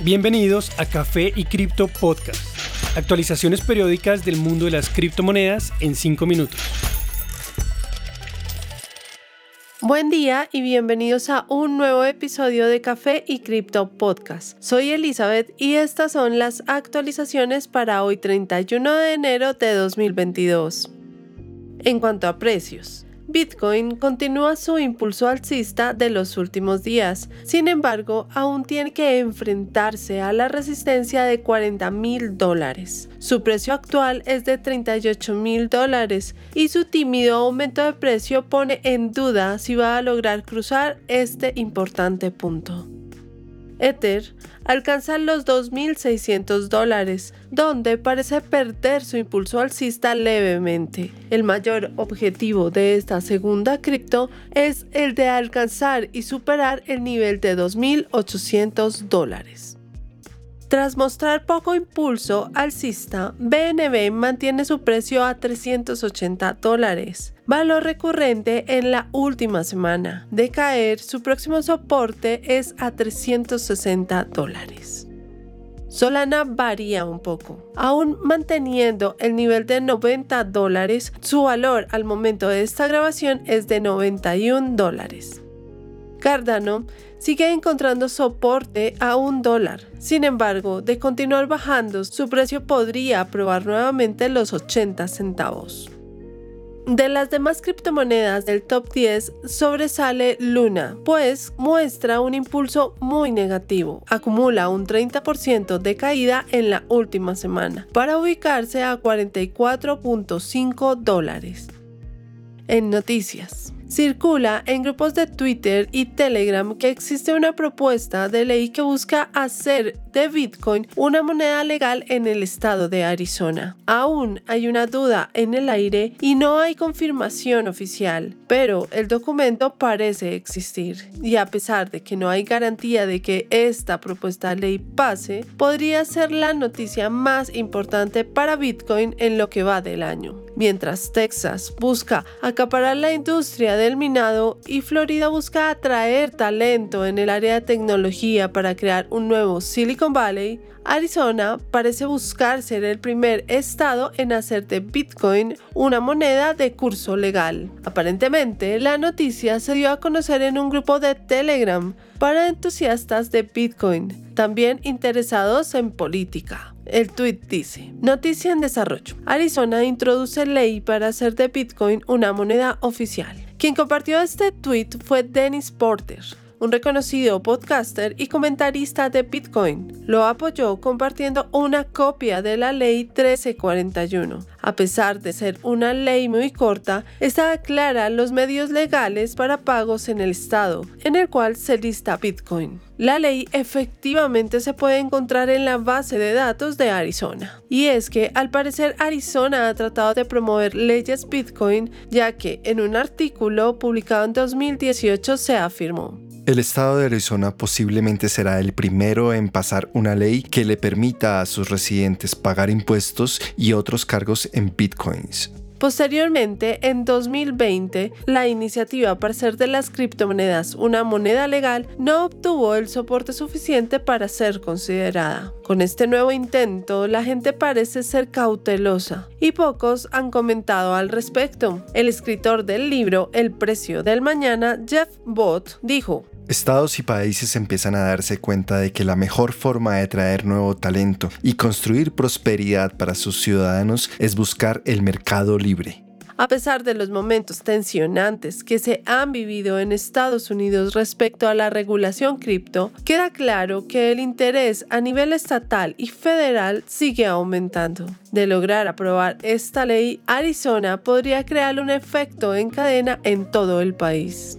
Bienvenidos a Café y Cripto Podcast. Actualizaciones periódicas del mundo de las criptomonedas en 5 minutos. Buen día y bienvenidos a un nuevo episodio de Café y Cripto Podcast. Soy Elizabeth y estas son las actualizaciones para hoy 31 de enero de 2022. En cuanto a precios, Bitcoin continúa su impulso alcista de los últimos días. Sin embargo, aún tiene que enfrentarse a la resistencia de 40 mil dólares. Su precio actual es de 38 mil dólares y su tímido aumento de precio pone en duda si va a lograr cruzar este importante punto. Ether alcanza los 2.600 dólares, donde parece perder su impulso alcista levemente. El mayor objetivo de esta segunda cripto es el de alcanzar y superar el nivel de 2.800 dólares. Tras mostrar poco impulso alcista, BNB mantiene su precio a 380 dólares, valor recurrente en la última semana. De caer, su próximo soporte es a 360 dólares. Solana varía un poco. Aún manteniendo el nivel de 90 dólares, su valor al momento de esta grabación es de 91 dólares. Cardano sigue encontrando soporte a un dólar. Sin embargo, de continuar bajando, su precio podría probar nuevamente los 80 centavos. De las demás criptomonedas del top 10 sobresale Luna, pues muestra un impulso muy negativo. Acumula un 30% de caída en la última semana, para ubicarse a 44.5 dólares. En noticias. Circula en grupos de Twitter y Telegram que existe una propuesta de ley que busca hacer de Bitcoin una moneda legal en el estado de Arizona. Aún hay una duda en el aire y no hay confirmación oficial, pero el documento parece existir. Y a pesar de que no hay garantía de que esta propuesta de ley pase, podría ser la noticia más importante para Bitcoin en lo que va del año. Mientras Texas busca acaparar la industria del minado y Florida busca atraer talento en el área de tecnología para crear un nuevo Silicon Valley, Arizona parece buscar ser el primer estado en hacer de Bitcoin una moneda de curso legal. Aparentemente, la noticia se dio a conocer en un grupo de Telegram para entusiastas de Bitcoin, también interesados en política. El tweet dice, noticia en desarrollo. Arizona introduce ley para hacer de Bitcoin una moneda oficial. Quien compartió este tweet fue Dennis Porter, un reconocido podcaster y comentarista de Bitcoin. Lo apoyó compartiendo una copia de la ley 1341. A pesar de ser una ley muy corta, esta aclara los medios legales para pagos en el estado, en el cual se lista Bitcoin. La ley efectivamente se puede encontrar en la base de datos de Arizona. Y es que al parecer Arizona ha tratado de promover leyes Bitcoin, ya que en un artículo publicado en 2018 se afirmó. El estado de Arizona posiblemente será el primero en pasar una ley que le permita a sus residentes pagar impuestos y otros cargos en bitcoins. Posteriormente, en 2020, la iniciativa para hacer de las criptomonedas una moneda legal no obtuvo el soporte suficiente para ser considerada. Con este nuevo intento, la gente parece ser cautelosa y pocos han comentado al respecto. El escritor del libro El precio del mañana, Jeff Bott, dijo, Estados y países empiezan a darse cuenta de que la mejor forma de traer nuevo talento y construir prosperidad para sus ciudadanos es buscar el mercado libre. A pesar de los momentos tensionantes que se han vivido en Estados Unidos respecto a la regulación cripto, queda claro que el interés a nivel estatal y federal sigue aumentando. De lograr aprobar esta ley, Arizona podría crear un efecto en cadena en todo el país.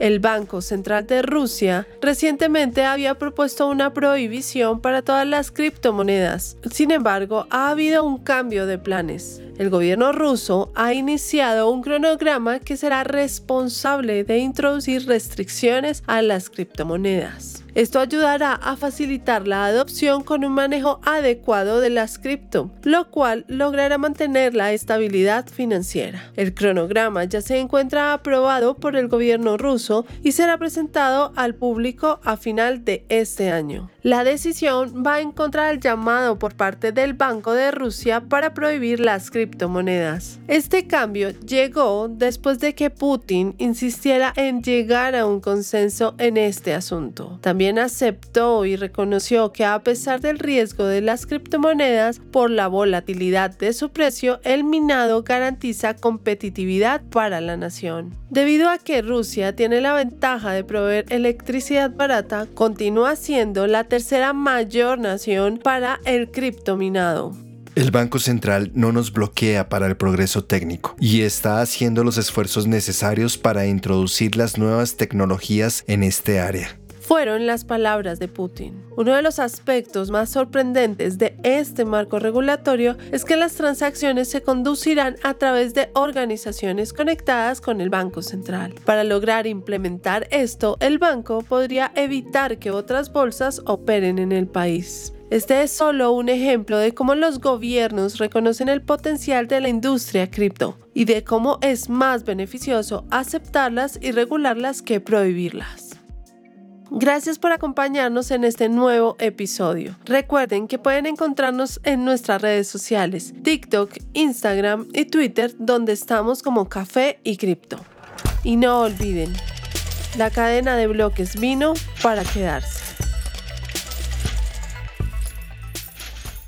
El Banco Central de Rusia recientemente había propuesto una prohibición para todas las criptomonedas. Sin embargo, ha habido un cambio de planes. El gobierno ruso ha iniciado un cronograma que será responsable de introducir restricciones a las criptomonedas. Esto ayudará a facilitar la adopción con un manejo adecuado de las cripto, lo cual logrará mantener la estabilidad financiera. El cronograma ya se encuentra aprobado por el gobierno ruso y será presentado al público a final de este año. La decisión va en contra del llamado por parte del Banco de Rusia para prohibir las criptomonedas. Este cambio llegó después de que Putin insistiera en llegar a un consenso en este asunto. También aceptó y reconoció que a pesar del riesgo de las criptomonedas por la volatilidad de su precio, el minado garantiza competitividad para la nación. Debido a que Rusia tiene la ventaja de proveer electricidad barata, continúa siendo la tercera mayor nación para el criptominado. El Banco Central no nos bloquea para el progreso técnico y está haciendo los esfuerzos necesarios para introducir las nuevas tecnologías en este área fueron las palabras de Putin. Uno de los aspectos más sorprendentes de este marco regulatorio es que las transacciones se conducirán a través de organizaciones conectadas con el Banco Central. Para lograr implementar esto, el banco podría evitar que otras bolsas operen en el país. Este es solo un ejemplo de cómo los gobiernos reconocen el potencial de la industria cripto y de cómo es más beneficioso aceptarlas y regularlas que prohibirlas. Gracias por acompañarnos en este nuevo episodio. Recuerden que pueden encontrarnos en nuestras redes sociales, TikTok, Instagram y Twitter, donde estamos como Café y Cripto. Y no olviden, la cadena de bloques vino para quedarse.